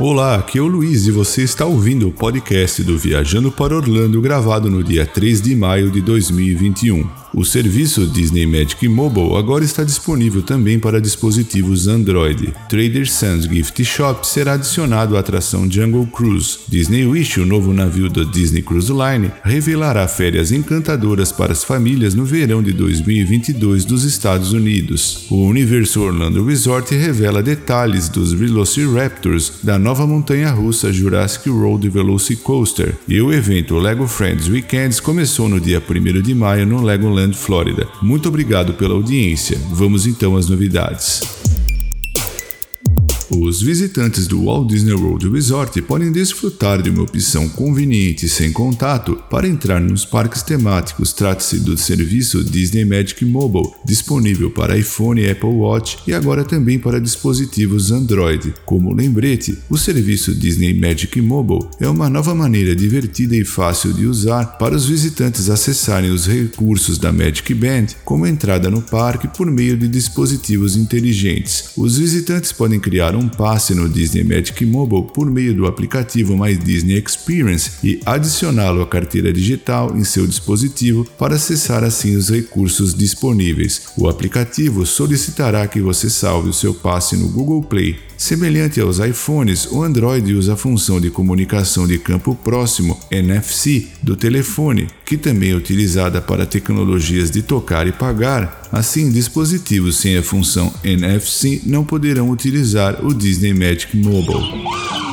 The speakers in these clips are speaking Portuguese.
Olá, aqui é o Luiz e você está ouvindo o podcast do Viajando para Orlando gravado no dia 3 de maio de 2021. O serviço Disney Magic Mobile agora está disponível também para dispositivos Android. Trader Sam's Gift Shop será adicionado à atração Jungle Cruise. Disney Wish, o novo navio da Disney Cruise Line, revelará férias encantadoras para as famílias no verão de 2022 dos Estados Unidos. O Universo Orlando Resort revela detalhes dos Velociraptors da nova montanha-russa Jurassic World Velocicoaster. E o evento Lego Friends Weekends começou no dia 1 de maio no Legoland, Flórida. Muito obrigado pela audiência. Vamos então às novidades. Os visitantes do Walt Disney World Resort podem desfrutar de uma opção conveniente e sem contato para entrar nos parques temáticos. Trata-se do serviço Disney Magic Mobile, disponível para iPhone e Apple Watch e agora também para dispositivos Android. Como lembrete, o serviço Disney Magic Mobile é uma nova maneira divertida e fácil de usar para os visitantes acessarem os recursos da Magic Band, como entrada no parque por meio de dispositivos inteligentes. Os visitantes podem criar um passe no Disney Magic Mobile por meio do aplicativo My Disney Experience e adicioná-lo à carteira digital em seu dispositivo para acessar assim os recursos disponíveis. O aplicativo solicitará que você salve o seu passe no Google Play Semelhante aos iPhones, o Android usa a função de comunicação de campo próximo NFC do telefone, que também é utilizada para tecnologias de tocar e pagar. Assim, dispositivos sem a função NFC não poderão utilizar o Disney Magic Mobile.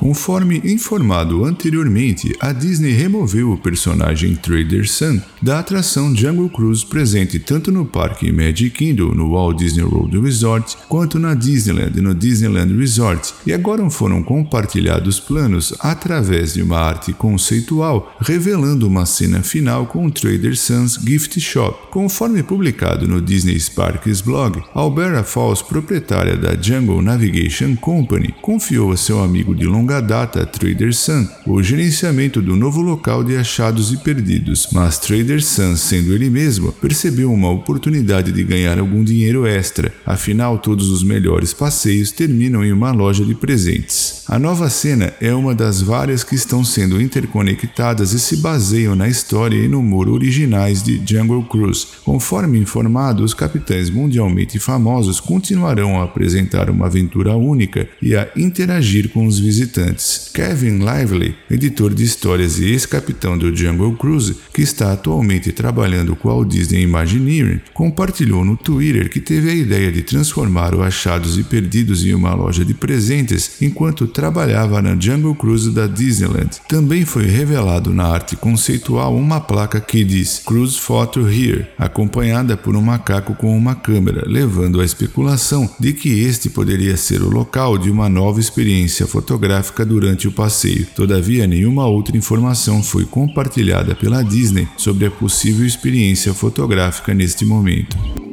Conforme informado anteriormente, a Disney removeu o personagem Trader Sun da atração Jungle Cruise presente tanto no parque Magic Kingdom no Walt Disney World Resort quanto na Disneyland no Disneyland Resort e agora foram compartilhados planos através de uma arte conceitual revelando uma cena final com Trader Sun's Gift Shop. Conforme publicado no Disney Sparks blog, Alberta Falls, proprietária da Jungle Navigation Company, confiou a seu amigo de longa longa data Trader Sun o gerenciamento do novo local de achados e perdidos, mas Trader Sun, sendo ele mesmo, percebeu uma oportunidade de ganhar algum dinheiro extra, afinal todos os melhores passeios terminam em uma loja de presentes. A nova cena é uma das várias que estão sendo interconectadas e se baseiam na história e no humor originais de Jungle Cruise. Conforme informado, os capitães mundialmente famosos continuarão a apresentar uma aventura única e a interagir com os visitantes visitantes. Kevin Lively, editor de histórias e ex-capitão do Jungle Cruise, que está atualmente trabalhando com a Walt Disney Imagineering, compartilhou no Twitter que teve a ideia de transformar o Achados e Perdidos em uma loja de presentes enquanto trabalhava na Jungle Cruise da Disneyland. Também foi revelado na arte conceitual uma placa que diz Cruise Photo Here, acompanhada por um macaco com uma câmera, levando à especulação de que este poderia ser o local de uma nova experiência fotográfica durante o passeio. Todavia, nenhuma outra informação foi compartilhada pela Disney sobre a possível experiência fotográfica neste momento.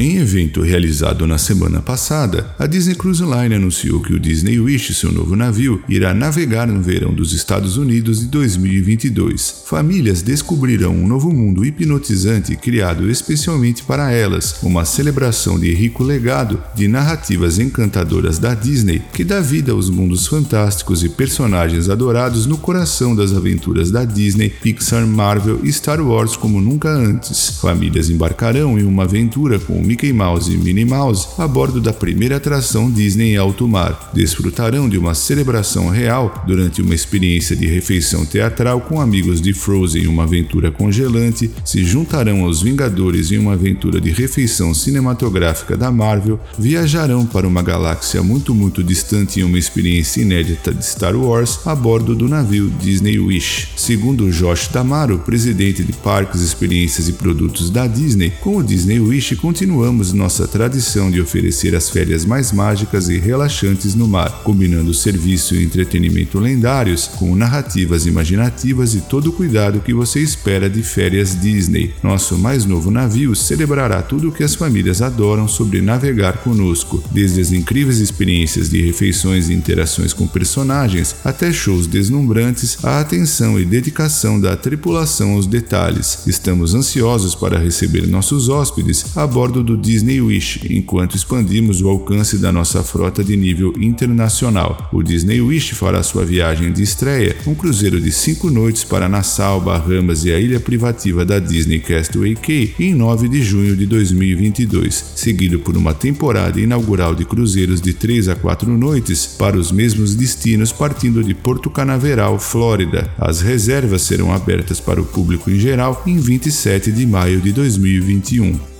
Em evento realizado na semana passada, a Disney Cruise Line anunciou que o Disney Wish, seu novo navio, irá navegar no verão dos Estados Unidos de 2022. Famílias descobrirão um novo mundo hipnotizante criado especialmente para elas, uma celebração de rico legado de narrativas encantadoras da Disney que dá vida aos mundos fantásticos e personagens adorados no coração das aventuras da Disney, Pixar, Marvel e Star Wars como nunca antes. Famílias embarcarão em uma aventura com Mickey Mouse e Minnie Mouse a bordo da primeira atração Disney em alto mar. Desfrutarão de uma celebração real durante uma experiência de refeição teatral com amigos de Frozen em uma aventura congelante, se juntarão aos Vingadores em uma aventura de refeição cinematográfica da Marvel, viajarão para uma galáxia muito muito distante em uma experiência inédita de Star Wars a bordo do navio Disney Wish. Segundo Josh Damaro, presidente de Parques, Experiências e Produtos da Disney, com o Disney Wish continua continuamos nossa tradição de oferecer as férias mais mágicas e relaxantes no mar, combinando serviço e entretenimento lendários com narrativas imaginativas e todo o cuidado que você espera de férias Disney. Nosso mais novo navio celebrará tudo o que as famílias adoram sobre navegar conosco, desde as incríveis experiências de refeições e interações com personagens até shows deslumbrantes, a atenção e dedicação da tripulação aos detalhes. Estamos ansiosos para receber nossos hóspedes a bordo do Disney Wish, enquanto expandimos o alcance da nossa frota de nível internacional. O Disney Wish fará sua viagem de estreia, um cruzeiro de cinco noites para Nassau, Bahamas e a ilha privativa da Disney Castaway Cay em 9 de junho de 2022, seguido por uma temporada inaugural de cruzeiros de 3 a 4 noites para os mesmos destinos partindo de Porto Canaveral, Flórida. As reservas serão abertas para o público em geral em 27 de maio de 2021.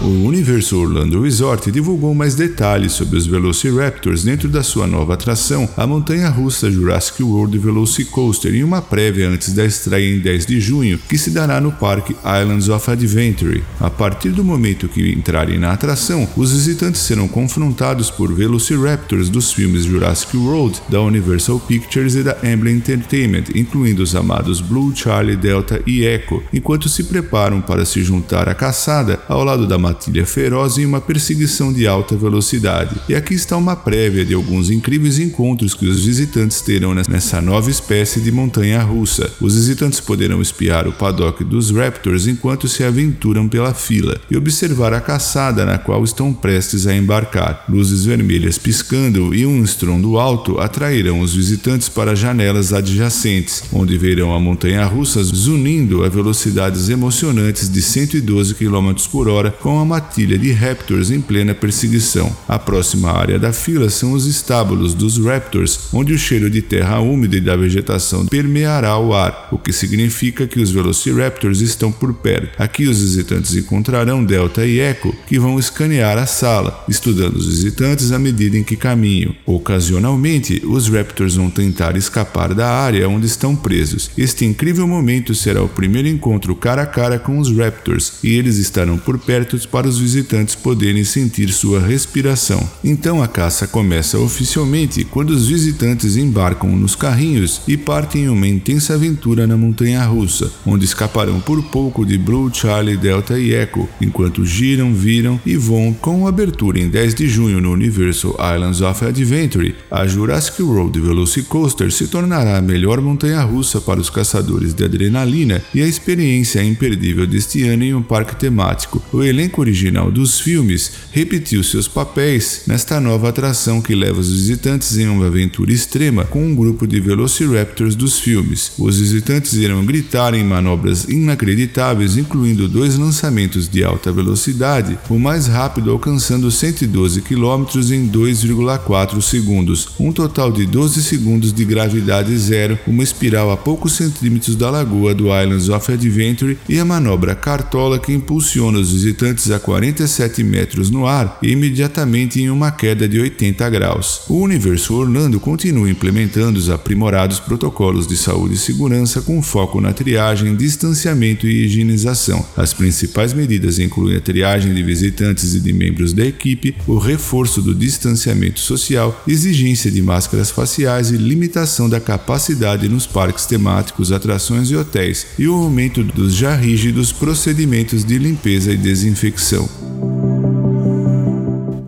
O Universo Orlando Resort divulgou mais detalhes sobre os Velociraptors dentro da sua nova atração, a montanha-russa Jurassic World Velocicoaster, em uma prévia antes da estreia em 10 de junho, que se dará no parque Islands of Adventure. A partir do momento que entrarem na atração, os visitantes serão confrontados por Velociraptors dos filmes Jurassic World, da Universal Pictures e da Amblin Entertainment, incluindo os amados Blue, Charlie, Delta e Echo, enquanto se preparam para se juntar à caçada ao lado da matilha feroz em uma perseguição de alta velocidade. E aqui está uma prévia de alguns incríveis encontros que os visitantes terão nessa nova espécie de montanha russa. Os visitantes poderão espiar o paddock dos Raptors enquanto se aventuram pela fila e observar a caçada na qual estão prestes a embarcar. Luzes vermelhas piscando e um estrondo alto atrairão os visitantes para janelas adjacentes, onde verão a montanha russa zunindo a velocidades emocionantes de 112 km por hora com uma matilha de Raptors em plena perseguição. A próxima área da fila são os estábulos dos Raptors, onde o cheiro de terra úmida e da vegetação permeará o ar, o que significa que os Velociraptors estão por perto. Aqui os visitantes encontrarão Delta e Echo, que vão escanear a sala, estudando os visitantes à medida em que caminham. Ocasionalmente, os Raptors vão tentar escapar da área onde estão presos. Este incrível momento será o primeiro encontro cara a cara com os Raptors, e eles estarão por perto para os visitantes poderem sentir sua respiração. Então a caça começa oficialmente quando os visitantes embarcam nos carrinhos e partem em uma intensa aventura na montanha russa, onde escaparão por pouco de Blue, Charlie, Delta e Echo, enquanto giram, viram e voam com abertura em 10 de junho no Universal Islands of Adventure. A Jurassic World Velocicoaster se tornará a melhor montanha russa para os caçadores de adrenalina e a experiência imperdível deste ano em um parque temático. O elenco elenco original dos filmes repetiu seus papéis nesta nova atração que leva os visitantes em uma aventura extrema com um grupo de Velociraptors dos filmes. Os visitantes irão gritar em manobras inacreditáveis, incluindo dois lançamentos de alta velocidade, o mais rápido alcançando 112 km em 2,4 segundos, um total de 12 segundos de gravidade zero, uma espiral a poucos centímetros da lagoa do Islands of Adventure e a manobra Cartola que impulsiona os visitantes a 47 metros no ar e imediatamente em uma queda de 80 graus. O Universo Orlando continua implementando os aprimorados protocolos de saúde e segurança com foco na triagem, distanciamento e higienização. As principais medidas incluem a triagem de visitantes e de membros da equipe, o reforço do distanciamento social, exigência de máscaras faciais e limitação da capacidade nos parques temáticos, atrações e hotéis, e o aumento dos já rígidos procedimentos de limpeza e desinfecção ficção.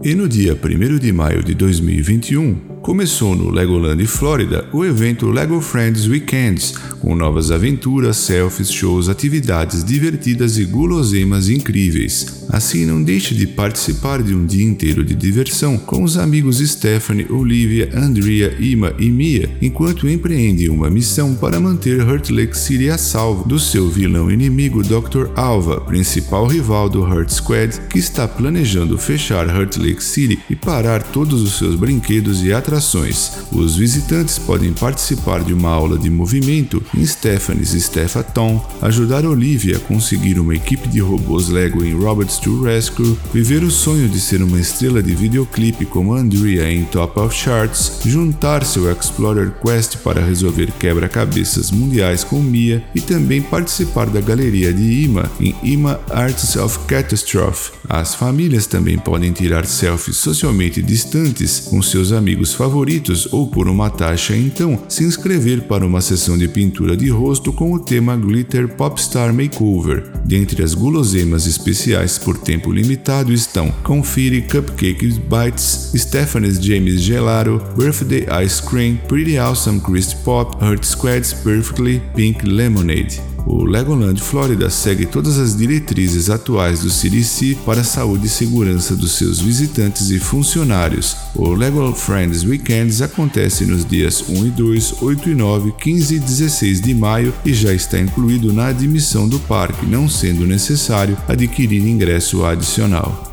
E no dia 1 de maio de 2021, começou no Legoland Flórida o evento Lego Friends Weekends, com novas aventuras, selfies, shows, atividades divertidas e guloseimas incríveis. Assim, não deixe de participar de um dia inteiro de diversão com os amigos Stephanie, Olivia, Andrea, Ima e Mia, enquanto empreende uma missão para manter Hurt Lake City a salvo do seu vilão inimigo Dr. Alva, principal rival do Hurt Squad, que está planejando fechar Hurt Lake City e parar todos os seus brinquedos e atrações atrações. Os visitantes podem participar de uma aula de movimento em Stephanie's Stephathon, ajudar Olivia a conseguir uma equipe de robôs Lego em Robots to Rescue, viver o sonho de ser uma estrela de videoclipe como Andrea em Top of Charts, juntar seu Explorer Quest para resolver quebra-cabeças mundiais com Mia e também participar da galeria de Ima em Ima Arts of Catastrophe. As famílias também podem tirar selfies socialmente distantes com seus amigos favoritos ou por uma taxa, então se inscrever para uma sessão de pintura de rosto com o tema Glitter Popstar Makeover. Dentre as guloseimas especiais por tempo limitado estão Confetti Cupcake Bites, Stephanie's James Gelato, Birthday Ice Cream, Pretty Awesome Crisp Pop, Hurt Squad's Perfectly Pink Lemonade. O Legoland Florida segue todas as diretrizes atuais do CDC para a saúde e segurança dos seus visitantes e funcionários. O Lego Friends Weekends acontece nos dias 1 e 2, 8 e 9, 15 e 16 de maio e já está incluído na admissão do parque, não sendo necessário adquirir ingresso adicional.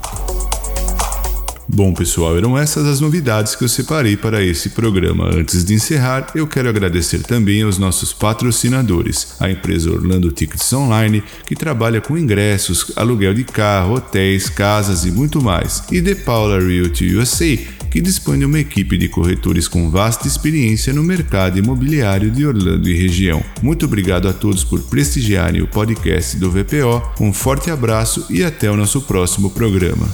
Bom, pessoal, eram essas as novidades que eu separei para esse programa. Antes de encerrar, eu quero agradecer também aos nossos patrocinadores, a empresa Orlando Tickets Online, que trabalha com ingressos, aluguel de carro, hotéis, casas e muito mais, e The Paula Realty USA, que dispõe de uma equipe de corretores com vasta experiência no mercado imobiliário de Orlando e região. Muito obrigado a todos por prestigiarem o podcast do VPO. Um forte abraço e até o nosso próximo programa.